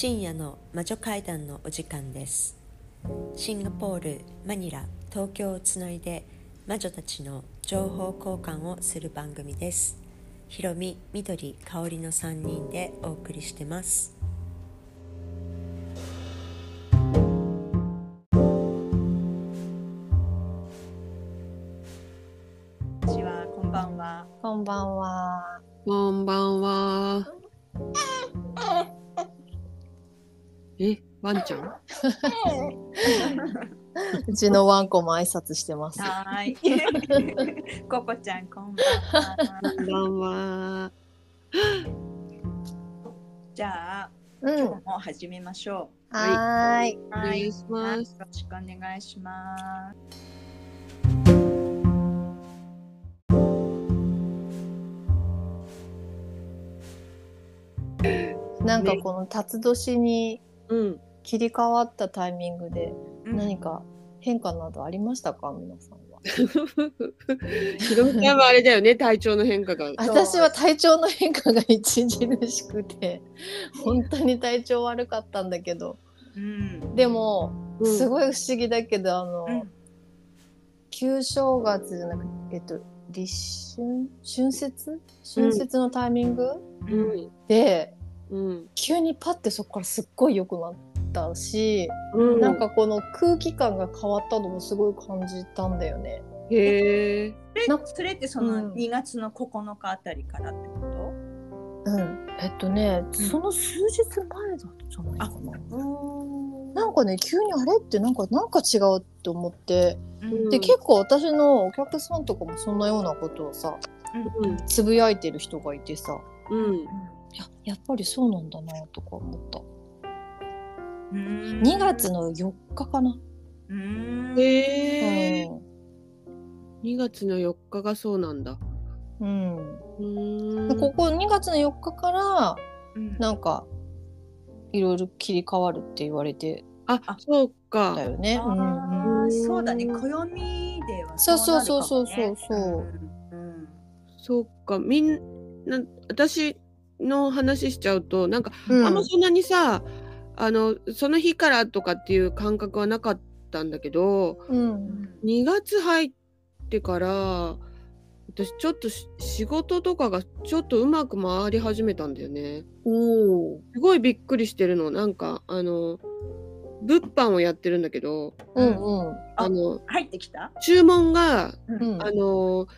深夜の魔女会談のお時間ですシンガポールマニラ東京をつないで魔女たちの情報交換をする番組ですひろみみどりかおりの3人でお送りしてますこんにちは、こんばんは。こんばんは。こんばんは。え、ワンちゃん？うちのワンコも挨拶してます。はーい。ココちゃん、こんばんは。こんばんは。じゃあ、うん。今日も始めましょはーい。う。お願いしますよろしくお願いします。なんかこの辰年にうん。切り替わったタイミングでうん何か変化などありましたか？皆さんは。ひろみちゃんはあれだよね、体調の変化が。私は体調の変化が著しくて 本当に体調悪かったんだけどうん。でもうんすごい不思議だけどあの、うん旧正月じゃなくてえっと立春？春節？春節のタイミング、ううん。ん。でうん。急にパッてそこからすっごい良くなったし、うん。なんかこの空気感が変わったのもすごい感じたんだよね。へえ。なそれってそうんの2月の9日あたりからってこうん、えっとね、その数日前だったじゃないかな。とうんなんかね急にあれってなんかなんか違うって思ってうんで結構私のお客さんとかもそんなようなことをさうんつぶやいてる人がいてさうん。いややっぱりそうなんだなとか思った。うん2月の4日かな。うんへえ。う2月の4日がそうなんだ。んうんうーん。でここ2月の4日からうんなんかいろいろ切り替わるって言われてあ、そうかた。よね。うんうん、そうだね、暦ではそうそうなるかもそうねそうそうそううんそうか。みんな、私の話しちゃうと、なんか、うん。あんまそんなにさ、あの、その日からとかっていう感覚はなかったんだけど、ううん。ん2月入ってから私ちょっとし仕事とかがちょっとうまく回り始めたんだよね。おお。すごいびっくりしてるの。なんかあの物販をやってるんだけどうんうん。あの入ってきた、注文がうん。あの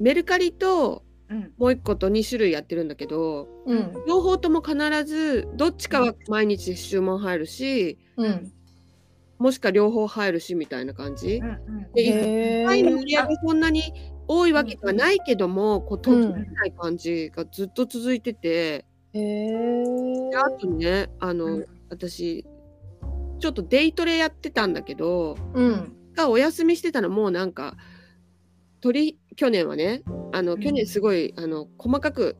メルカリとうんもう一個と2種類やってるんだけどうん両方とも必ずどっちかは毎日注文入るしうん。もしくは両方入るしみたいな感じ。うんうんでへ1回の売え。り上げそんなに多いわけではないけども、こう途切れない感じがずっと続いてて、へえ。であとねあの、うん私ちょっとデイトレやってたんだけどうんがお休みしてたのもうなんか取り去年はねあのうん。去年すごい、あの細かく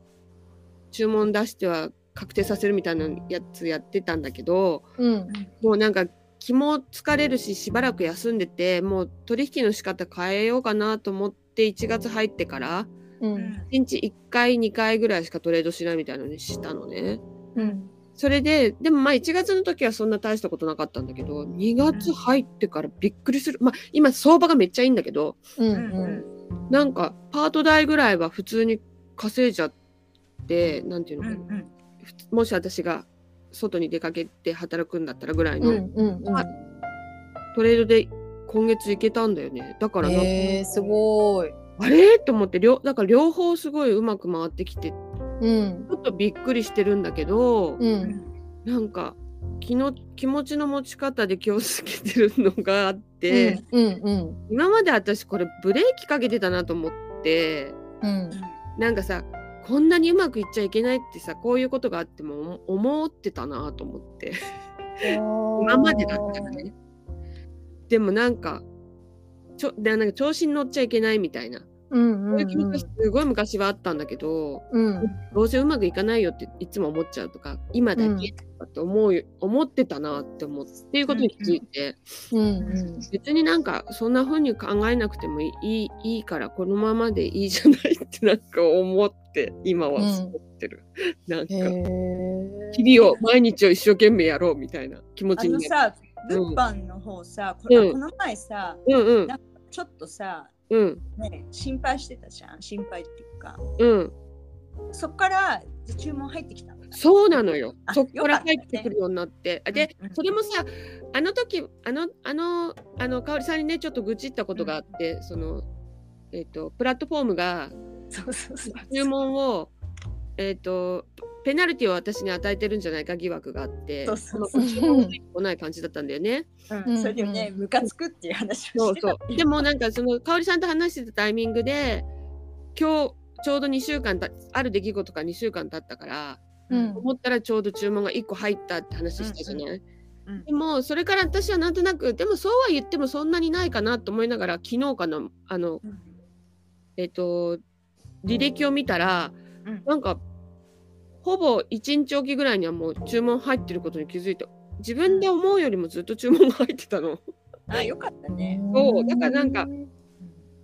注文出しては確定させるみたいなやつやってたんだけどうん。もうなんか気も疲れるししばらく休んでてもう取引の仕方変えようかなと思って1月入ってからううん。ん1日1回2回ぐらいしかトレードしないみたいなのにしたのね。うん。それででもまあ1月の時はそんな大したことなかったんだけど2月入ってからびっくりする。まあ今相場がめっちゃいいんだけどうん。ううんなんかパート代ぐらいは普通に稼いじゃってなんていうのかな、うんうん。もし私が外に出かけて働くんだったらぐらいうんのうんうん。トレードで今月いけたんだよね。だからなえすごい。あれ？と思って両だから両方すごいうまく回ってきてちうん。ょっとびっくりしてるんだけど、ううんん。なんか気の気持ちの持ち方で気をつけてるのがあって、うんうん今まで私これブレーキかけてたなと思ってうん。なんかさこんなにうまくいっちゃいけないってさこういうことがあっても思思ってたなと思って。今までだったらね。でもなんかちょでなんか調子に乗っちゃいけないみたいなうんそういう気持ちがすごい昔はあったんだけど、うん。どうせうまくいかないよっていつも思っちゃうとか今だけとかって思う、思ってたなって思ってっていうことに気づいて、うんうん。別になんかそんな風に考えなくてもいいいいからこのままでいいじゃないってなんか思って今は思ってる、なんかへえ日々を毎日を一生懸命やろうみたいな気持あちになる。のさ、物販の方さ、これうん。この前さ、うんうん。ちょっとさ、うんね、心配してたじゃん。心配っていうか。うんそっから注文入ってきたの。そうなのよ。あそこから入ってくるようになって。で、うんうんそれもさ、あの時、あの、あの、あの、かおりさんにね、ちょっと愚痴ったことがあって、その、えっ、と、プラットフォームが。注文を、えっ、と、ペナルティを私に与えてるんじゃないか疑惑があって、そうそうのそう注文が来ない感じだったんだよね。うん、それでね、ムカつくっていう話をしてた。そうそう。でもなんかその、かおりさんと話してたタイミングで、今日、ちょうど2週間たある出来事が2週間経ったから、うん。思ったらちょうど注文が1個入ったって話したじゃない、うんでもそれから私はなんとなくでもそうは言ってもそんなにないかなと思いながら昨日かなあのうん。えっ、と履歴を見たらうん。なんかほぼ1日おきぐらいにはもう注文入ってることに気づいて自分で思うよりもずっと注文が入ってたの。あ、よかったね。そう。だからなんか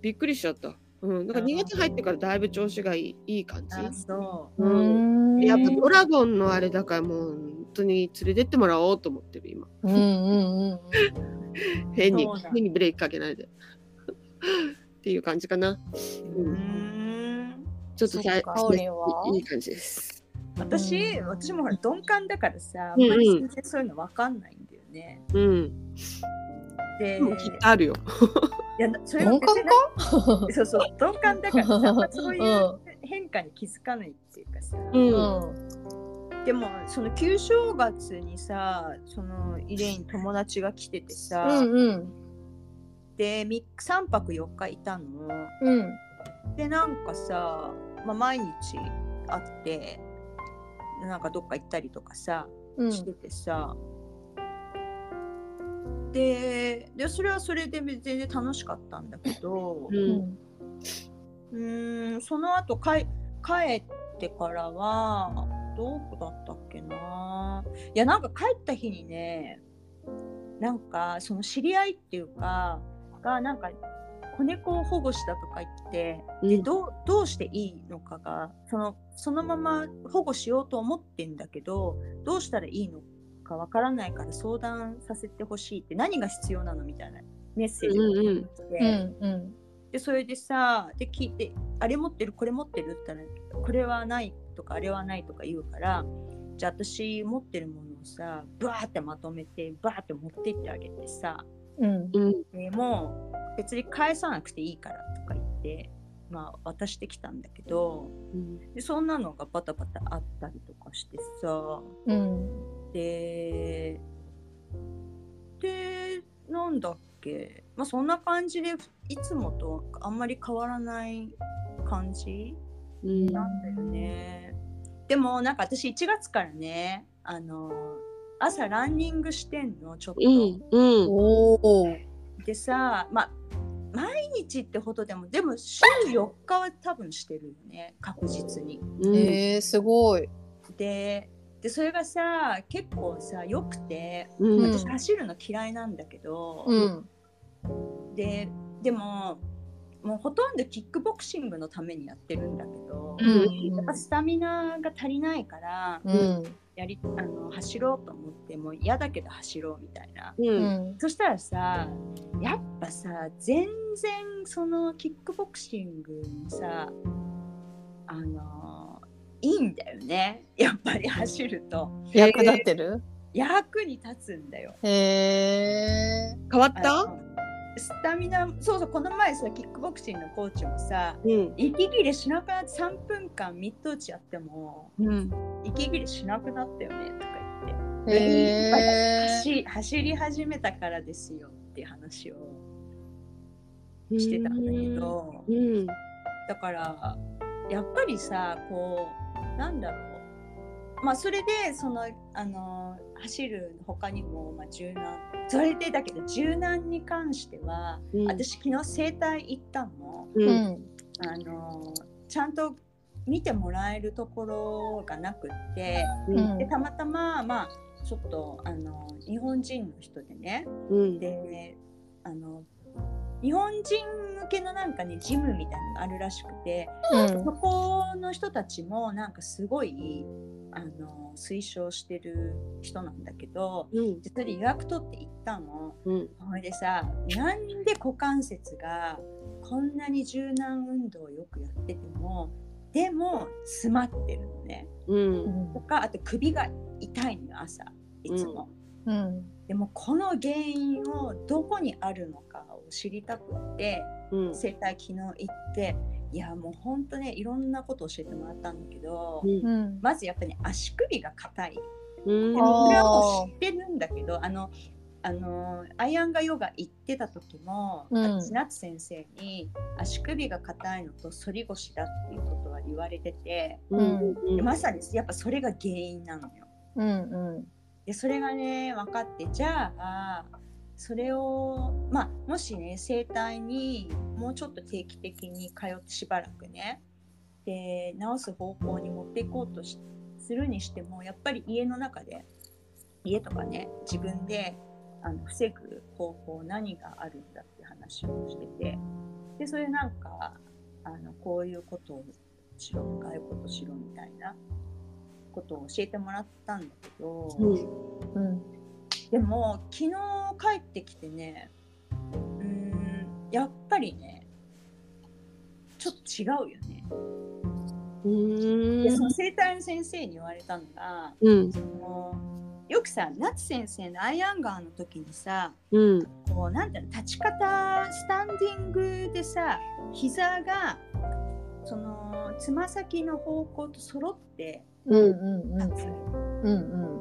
びっくりしちゃった、うん、だから2月入ってからだいぶ調子がいいいい感じ。あ、そう。ううん。んやっぱドラゴンのあれだからもう本当に連れてってもらおうと思ってる今。うんうんうん 変に変にブレーキかけないで。っていう感じかな。うーん。ちょっとさいい感じです私、私もほら鈍感だからさ、あうんうん。んまり全然そういうのわかんないんだよね。うん。で、でもきっとあるよ。いやそれ鈍感か？そうそう、鈍感だからさ、あんまそういうう変化に気づかないっていうかさ。うん。でも、その旧正月にさ、そのイレイン友達が来ててさ、うんうん。で、3, 3泊4日いたの。うん。で、なんかさ、まあ、毎日会って、なんかどっか行ったりとかさ、うん。しててさ、ででそれはそれで全然楽しかったんだけどううん。んうーんその後かい帰ってからはどこだったっけな。いやなんか帰った日にねなんかその知り合いっていうかがなんか子猫を保護したとか言ってうん。でどうどうしていいのかがそのそのまま保護しようと思ってんだけどどうしたらいいのかわからないから相談させてほしいって何が必要なのみたいなメッセージが来て、うんうん。でそれでさで聞いてあれ持ってるこれ持ってるって言ったらこれはないとかあれはないとか言うからじゃあ私持ってるものをさバーってまとめてバーって持ってってあげてさうん。うん。でもう別に返さなくていいからとか言ってまあ渡してきたんだけどうん。でそんなのがバタバタあったりとかしてさうん。ででなんだっけまあそんな感じでいつもとあんまり変わらない感じうん。なんだよね。でもなんか私1月からねあの朝ランニングしてんのちょっと。うんうん。おおでさまあ毎日ってほどでもでも週4日は多分してるよね確実に。うん。えー、すごい。ででそれがさ結構さ良くてうん。私走るの嫌いなんだけど、うん。ででももうほとんどキックボクシングのためにやってるんだけど、うん。やっぱスタミナが足りないから、うんやりあの走ろうと思ってもう嫌だけど走ろうみたいな。ううん。んそしたらさやっぱさ全然そのキックボクシングにさあのいいんだよね。やっぱり走ると。役立ってる？役に立つんだよ。へえあ変わった？のスタミナそうそうこの前さキックボクシングのコーチもさうん。息切れしなくなって3分間ミット打ちやってもうん。息切れしなくなったよねとか言って。へえ走走り始めたからですよっていう話をしてたんだけどうん。だからやっぱりさこうなんだろうまあそれでそのあの走る他にも、まあ、柔軟それでだけど柔軟に関しては、うん。私昨日整体行ったの。ううん。んあのちゃんと見てもらえるところがなくってうん。でたまたままあちょっとあの日本人の人でねうん。であの日本人向けのなんかねジムみたいなのがあるらしくてうん。そこの人たちもなんかすごいあの推奨してる人なんだけどうん。でそれで予約取って行ったの。うん。それでさなんで股関節がこんなに柔軟運動をよくやっててもでも詰まってるのね。うん。とかあと首が痛いのよ朝。いつも。うん。でもこの原因をどこにあるのかを知りたくってうん。整体昨日行っていやもうほんとねいろんなこと教えてもらったんだけど、うん。うん。まずやっぱり、ね、足首が硬い。これはもう知ってるんだけどあのあのアイアンガヨガ行ってた時も、うん。私夏先生に足首が硬いのと反り腰だっていうことは言われてて、うん。でまさにやっぱそれが原因なのよ。うんうん。でそれがね分かってじゃあそれをまあもしね整体にもうちょっと定期的に通ってしばらくねで治す方向に持っていこうとしするにしてもやっぱり家の中で家とかね自分であの防ぐ方法何があるんだって話をしててでそれなんかあのこういうことをしろああいうことしろみたいなことを教えてもらったんだけど、うん。うん。でも昨日帰ってきてねうーんやっぱりねちょっと違うよね。うん。でその整体の先生に言われたのがうん。そのよくさ夏先生のアイアンガーの時にさうん。こうなんていうの立ち方スタンディングでさ膝がそのつま先の方向と揃ってうんうんうん。立つうん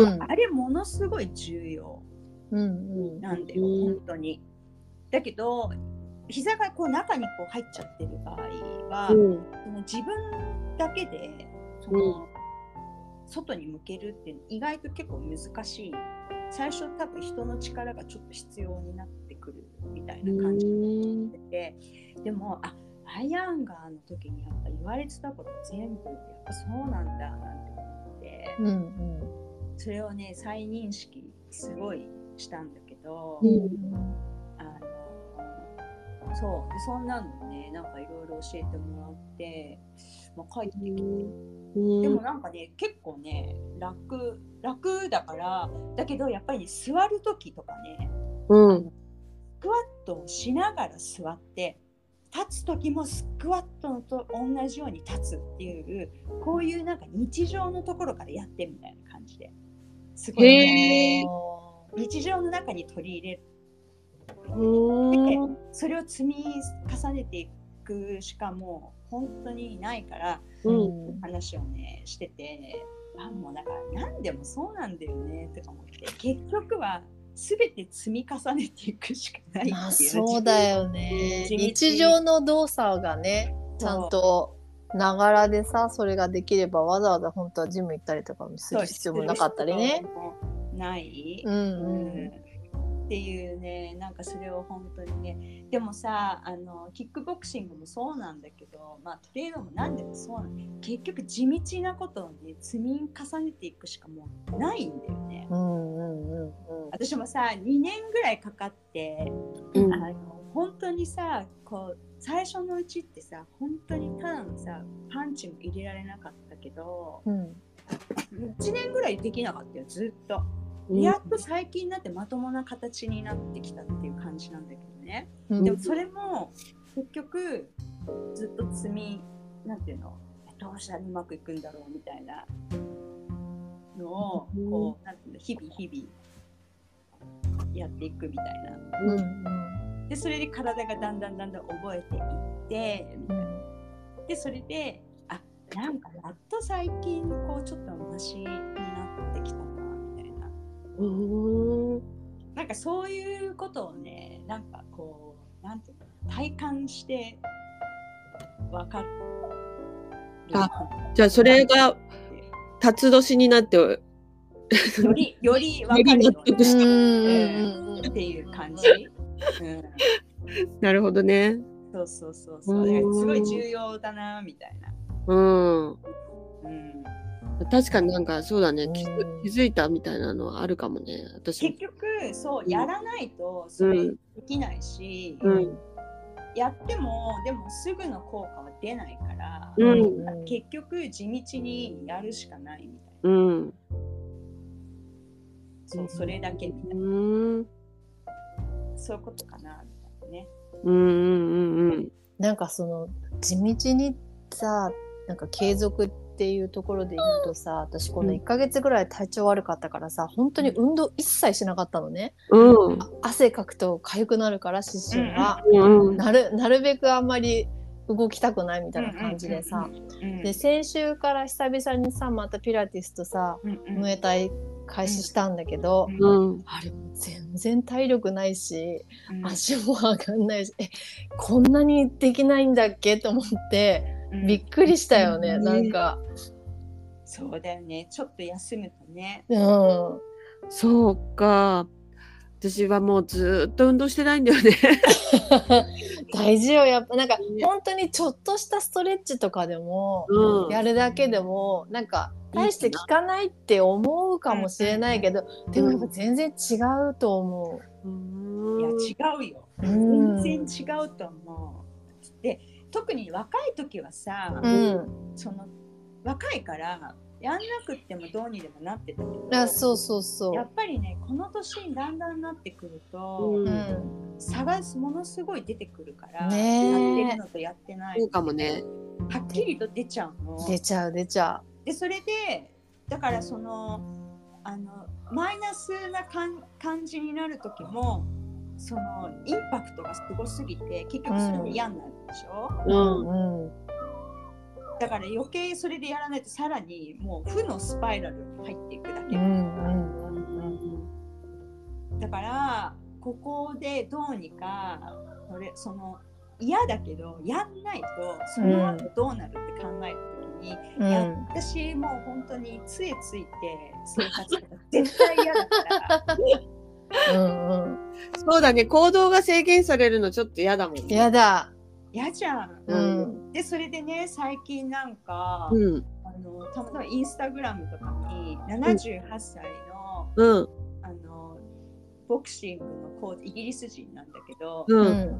ったじゃない。うん。でもあれものすごい重要。うんうん。なんだよ、うん。本当に。だけど膝がこう中にこう入っちゃってる場合は、うん。その自分だけでその、外に向けるって意外と結構難しい。最初多分人の力がちょっと必要になってくるみたいな感じになってて、でもあアイアンガーの時にやっぱ言われてたこと全部やっぱそうなんだなんて思って、うんうんそれをね再認識すごいしたんだけど。うんあのそうでそんなのねなんかいろいろ教えてもらって、まあ、帰ってきて、うん。でもなんかね結構ね楽楽だからだけどやっぱりね座る時とかねうん。スクワットをしながら座って立つ時もスクワットのと同じように立つっていうこういうなんか日常のところからやってみたいな感じですごい、ね、日常の中に取り入れる。うん。それを積み重ねていくしかもう本当にないからうん。話をねしててあもうだから何でもそうなんだよねとか思って結局は全て積み重ねていくしかないっていうまあそうだよね。日常の動作がねちゃんとながらでさそれができればわざわざ本当はジム行ったりとかもする必要もなかったりね。ない、うんうんっていうねなんかそれを本当にねでもさあのキックボクシングもそうなんだけど、まあ、トレードも何でもそうなんだ結局地道なことをね積み重ねていくしかもうないんだよね。うんうんうんうん私もさ2年ぐらいかかって、うんあの本当にさこう最初のうちってさ本当にただのさパンチも入れられなかったけどうん。1年ぐらいできなかったよずっと。うん。やっと最近になってまともな形になってきたっていう感じなんだけどね。うん。でもそれも結局ずっと積みなんていうの？どうした？らうまくいくんだろう？みたいな。のをうん。こうなんていうの？日々日々やっていくみたいな。うんうんでそれで体がだんだんだんだん覚えていってみたいな。でそれであなんかやっと最近こうちょっとマシになってきたなみたいな。うんなんかそういうことをね、なんかこう、なんていうの、体感してわかる。あじゃあそれが辰年になってより、よりわかるよより納得しうんうんうんっていう感じ。うん、なるほどね。そうそうそうそうすごい重要だなみたいな。うん。うん。確かになんかそうだね。気づうん気づいたみたいなのはあるかもね。私結局そうやらないとそれできないし、うん。やってもでもすぐの効果は出ないから、うん結局地道にやるしかないみたいな。うん。そうそれだけみたういな。ん。そういうことかなみたいなね。うんうんうんうん。なんかその地道にさなんか継続っていうところで言うとさ私この1ヶ月ぐらい体調悪かったからさ本当に運動一切しなかったのね、うん。あ汗かくと痒くなるから湿疹が、うん。なるなるべくあんまり動きたくないみたいな感じでさ、うんで先週から久々にさまたピラティスとさうんうんムエタイ開始したんだけど、うん。あれも全然体力ないしうん足も上がんないしえこんなにできないんだっけと思ってうんびっくりしたよね、うんなんか、そうだよね。ちょっと休むとね。うん、そうか。私はもうずーっと運動してないんだよね。大事よやっぱなんかね本当にちょっとしたストレッチとかでもうん。やるだけでもなんか大して効かないって思うかもしれないけどでもやっぱ全然違うと思うんいや違うよ。う。うん全然違うと思う。で特に若い時はさ、うん、その若いからやんなくってもどうにでもなってたけどあそうそうそやう。っぱりねこの年にだんだんなってくると、うんうん、差がものすごい出てくるから、ねえやってるのとやってないそうかもね。はっきりと出ちゃうの。出ちゃう出ちゃでそれでだからそのあのマイナスな感感じになる時もそのインパクトがすごすぎて結局それで嫌になるでしょ、う。うん。うんだから余計それでやらないとさらにもう負のスパイラルに入っていくだけ、うんうんだからここでどうにかそれその嫌だけどやんないとその後どうなるって考えた時に、うんいや私もう本当に杖ついて生活とか絶対嫌だからうんうん。そうだね。行動が制限されるのちょっと嫌だもんね。やだ。嫌じゃん。うん。でそれでね最近なんか、うん。あのたまたまインスタグラムとかに78歳の,、うん。あのボクシングのコーチイギリス人なんだけど。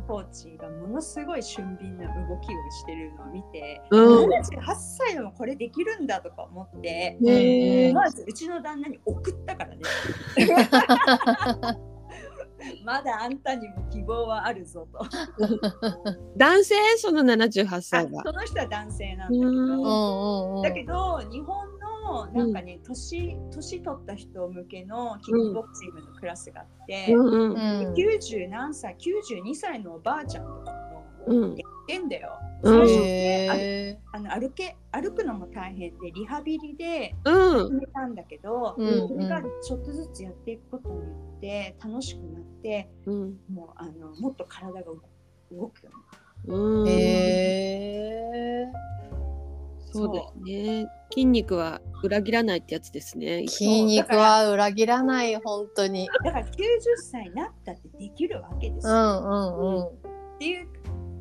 コーチがものすごい俊敏な動きをしてるのを見て、うん。78歳でもこれできるんだとか思って。まずうちの旦那に送ったからね まだあんたにも希望はあるぞと 男性？その78あ歳は。その人は男性なんだけうど。だけど日本のなんかね、年年取った人向けのキックボクシングのクラスがあって。うん。90何歳92歳のおばあちゃんとかもうん。やってんだよ。うん最初へあの歩け歩くのも大変でリハビリでうん始。めたんだけど、うんそれがちょっとずつやっていくことによって楽しくなってうん。もうあのもっと体が動くようん。へえ。そうですね。筋肉は裏切らないってやつですね。筋肉は裏切らない本当に。うだから90歳になったってできるわけですよ、うんうんうん。っていう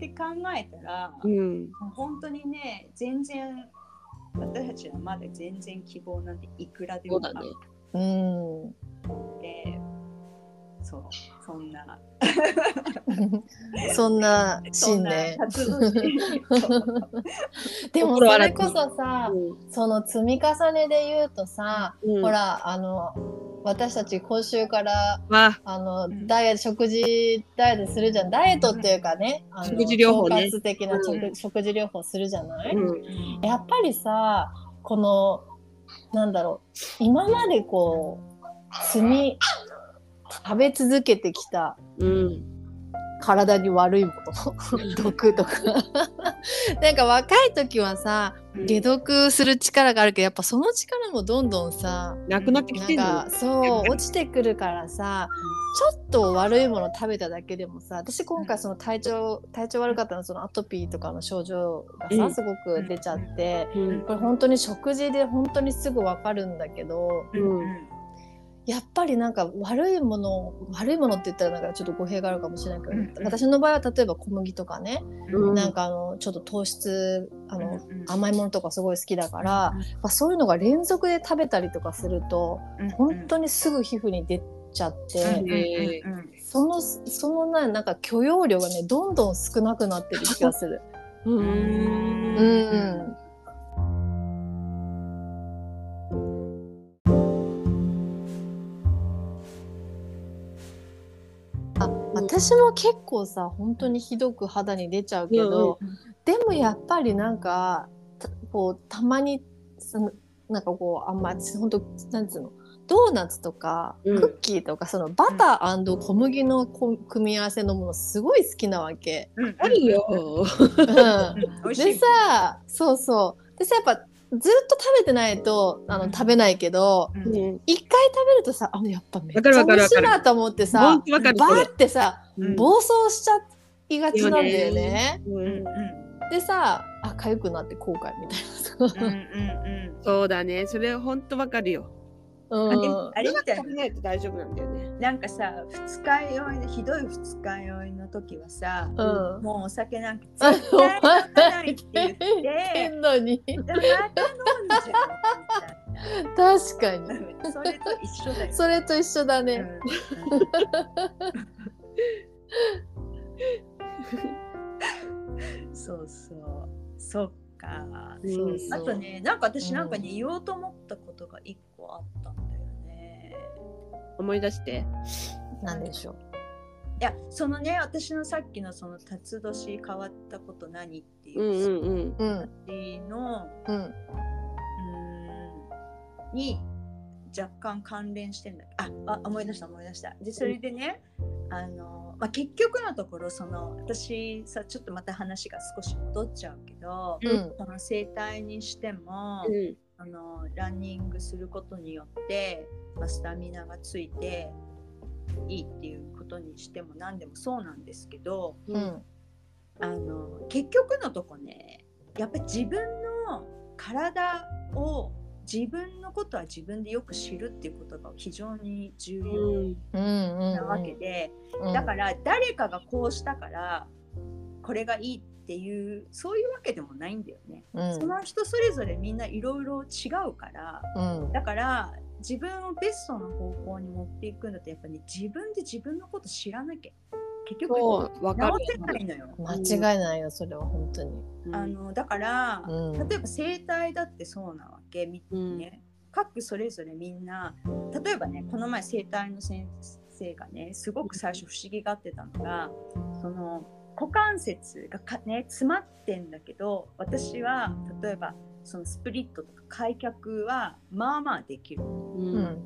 って考えたら、うん。もう本当にね全然私たちはまだ全然希望なんていくらでもあそうだねる。うん。ってそうそんな そんな信念。でもそれこそさ、うその積み重ねで言うとさ、ん。ほ。らあの私たち今週からわ。あの、んダイエット食事ダイエットするじゃんダイエットっていうかね、あの食事療法ね的な食,、うん食事療法するじゃない、うん。やっぱりさこのなんだろう今までこう積み食べ続けてきたうん。体に悪いもの。毒とか。なんか若い時はさ解毒する力があるけどやっぱその力もどんどんさなくなってきてんのなんかそう落ちてくるからさちょっと悪いもの食べただけでもさ私今回その体調体調悪かったのそのアトピーとかの症状がさ、うん。すごく出ちゃって、うん。これ本当に食事で本当にすぐ分かるんだけどうんやっぱりなんか悪いもの悪いものって言ったらなんかちょっと語弊があるかもしれないけど、うんうん。私の場合は例えば小麦とかね、うん。なんかあのちょっと糖質あの、うんうん甘いものとかすごい好きだから、まあ、そういうのが連続で食べたりとかすると本当ににすぐ皮膚に出ちゃって、へそのそのななんか許容量がねどんどん少なくなってる気がする。ううん私も結構さ本当にひどく肌に出ちゃうけど、でもやっぱりなんかたこうたまにそのなんかこうあんま本当なんつうのドーナツとかうん。クッキーとか、そのバター小麦のこ組み合わせのものすごい好きなわけ。あるよ。うん。でさそうそう。でさやっぱずっと食べてないとあのうん。食べないけどうん。うん一回食べるとさあやっぱめっちわかるゃ美味しいなと思ってほさバーってさうん。暴走しちゃいがちなんだよね。うんうんうん。でさあ痒くなって後悔みたいなうんうんうん。そうだね。それ本当わかるよ。さ。あれみたいないと大丈夫なんだよね。なんかさ二日酔いのひどい二日酔いの時はさ、うん。もうお酒なんかあ絶対飲まないって言って。てんのにでまた飲んじゃう 確かに。それと一緒だよ、それと一緒だね。うん。そうそう。そっかうんそうあとねなんか私うんなんかね、言おうと思ったことが一個あったんだよね思い出して。なんでしょう。いやそのね私のさっきのその辰年変わったこと何っていうんううんうん。うん話の、うんうーんに若干関連してんだああ思い出した思い出したでそれでね、あの、まあ、結局のところその私さちょっとまた話が少し戻っちゃうけど、うん。その整体にしても、うん。あのランニングすることによって、まあ、スタミナがついていいっていうことにしても何でもそうなんですけどうん。あの結局のとこねやっぱり自分の体を自分のことは自分でよく知るっていうことが非常に重要なわけで、うん。だから誰かがこうしたからこれがいいっていうそういうわけでもないんだよね。うん。その人それぞれみんないろいろ違うからうん。だから自分をベストの方向に持っていくんだとやっぱね自分で自分のこと知らなきゃ結局そう、わかる直。せないのよ。間違いないよそれは本当に。あのだから、うん例えば整体だってそうなわけみうんね、各それぞれみんな例えばねこの前整体の先生がねすごく最初不思議がってたのがその股関節がか、ね、詰まってんだけど私は例えばそのスプリットとか開脚はまあまあできるう。うんん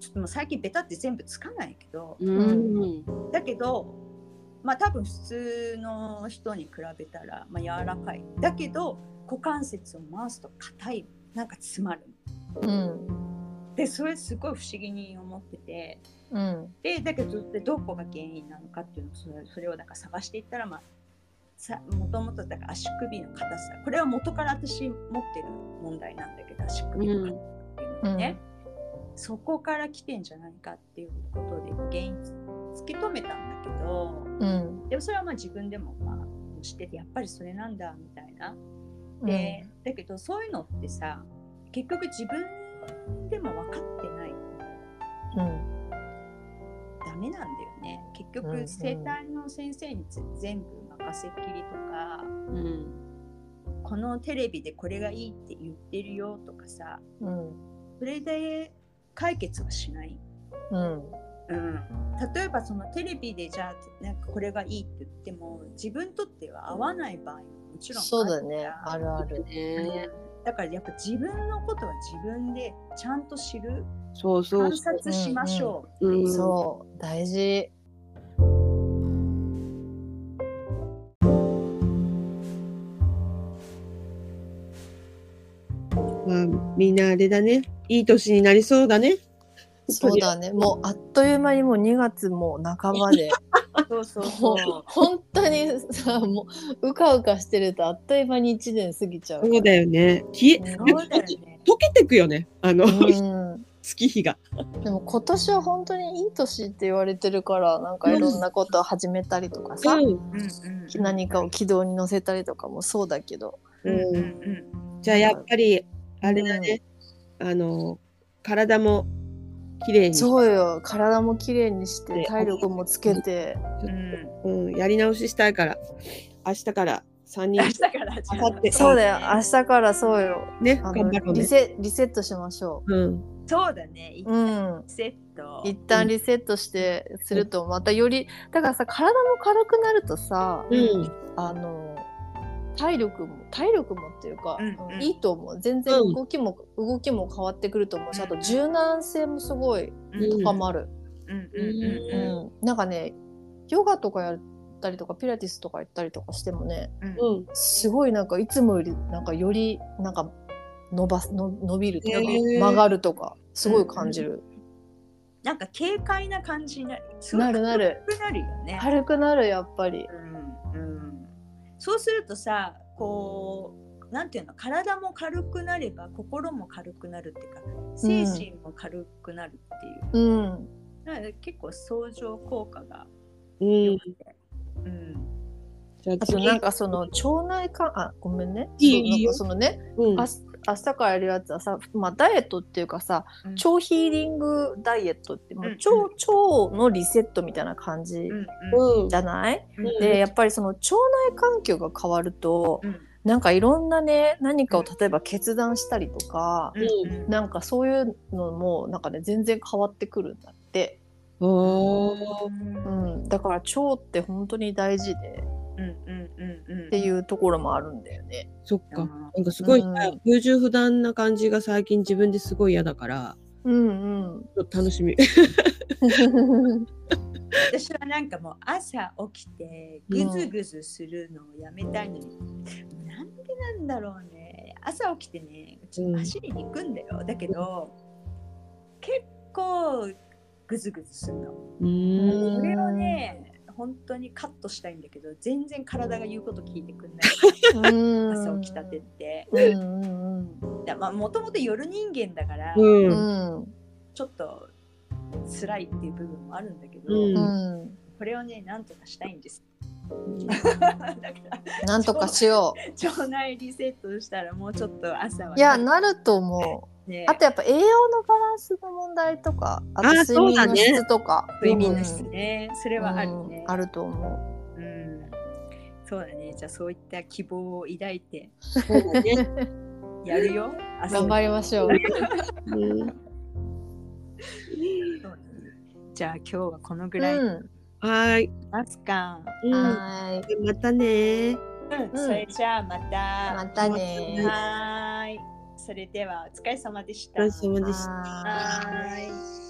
ちょっともう最近ベタって全部つかないけどうん。だけどまあ多分普通の人に比べたら、まあ、柔らかい。だけど股関節を回すと硬いなんか詰まるうん。でそれすごい不思議に思ってて。うん。でだけどでどこが原因なのかっていうのをそれそれをなんか探していったらまあさもともとだから足首の硬さ。これは元から私持ってる問題なんだけど足首の硬さっていうのはね、そこから来てんじゃないかっていうことで原因突き止めたんだけどうん。でもそれはまあ自分でもまあ知っててやっぱりそれなんだみたいな。で、だけどそういうのってさ結局自分でも分かってない。うん。ダメなんだよね。結うんうん局整体の先生につ全部任せっきりとか、うん。このテレビでこれがいいって言ってるよとかさうん。それで解決はしない。うんうん、例えばそのテレビでじゃあなんかこれがいいって言っても自分にとっては合わない場合ももちろんそうだねあるある。ね。だからやっぱ自分のことは自分でちゃんと知るそうそう観そう。察しましょう、うんそう大事。まあ、みんなあれだね。いい年になりそうだね。そうだね。もうあっという間にもう2月も半ばで。そうそうもそう。う本当にさもううかうかしてるとあっという間に1年過ぎちゃう。そうだよね。消ね。溶けてくよね。あの、うん。月日が。でも今年は本当にいい年って言われてるからなんかいろんなことを始めたりとかさ、うん。何かを軌道に乗せたりとかもそうだけど。うんうんうん。うんじゃあやっぱりあれだね、あの体も綺麗に。そうよ。体もきれいにしてね。体力もつけて。うん。うん、やり直ししたいから。明日から3人。明日からそうだよ。明日からそうよ。ね。あの頑張ろうね。リセリセットしましょう。ん。そうだね。一ううん。セット。一旦リセットしてするとまたよりだからさ体も軽くなるとさうん。あの体力も体力もっていうか、うんうん。いいと思う。全然うん。動きも、動きも変わってくると思う。しあとうん。柔軟性もすごいうん。高まる、うんうんううん。ん。なんかねヨガとかやったりとかピラティスとかやったりとかしてもねうん。うんすごいなんかいつもよりなんかよりなんか伸ばすの伸びるとか、曲がるとかすごい感じる、なんか軽快な感じになる。なるなる。軽くなるよね。軽くなるやっぱり。うんうんそうするとさこうなんていうの体も軽くなれば心も軽くなるっていうか精神も軽くなるっていう、うん。だから結構相乗効果がうん。良くて、うん。じゃああとなんかその腸内かあごめんね。いいそのねうん。あ明日からやるやつはさ、まあ、ダイエットっていうかさうん。腸ヒーリングダイエットって、もううん。腸腸のリセットみたいな感じじゃない、うんうん。でやっぱりその腸内環境が変わると、うん。なんかいろんなね何かを例えば決断したりとか、うんなんかそういうのもなんかね全然変わってくるんだって、うん、だから腸って本当に大事で。うんうんっていうところもあるんだよね。そっか。なんかすごいさうん。優柔不断な感じが最近自分ですごい嫌だから。うんちょっと楽しみ。う ん私はなんかもう朝起きてぐずぐずするのをやめたいのに、なんでなんだろうね。朝起きてねちょっと走りに行くんだよ、だけど結構ぐずぐずするの。うーん。これをね本当にカットしたいんだけど全然体が言うこと聞いてくんない。朝起きたてって。うんうんだまあもともと夜人間だから、うん。ちょっと辛いっていう部分もあるんだけど、うん。うんこれをねなんとかしたいんです。なんとかしよ腸内リセットしたらもうちょっと朝はう。いや、なると思う。ね。あとやっぱ栄養のバランスの問題とか、あとあ睡眠の質とか。睡眠の質。ね、それはあるね。うん、あると思う。ん。そうだね。じゃあそういった希望を抱いて。そうだね。やるよ。頑張りましょう。うんじゃあ今日はこのぐらい。にうん。はーい。ますか、うん。はーい。またね。うん。それじゃあまた。またねはーいそれではお疲れ様でしたお疲れ様でした。はい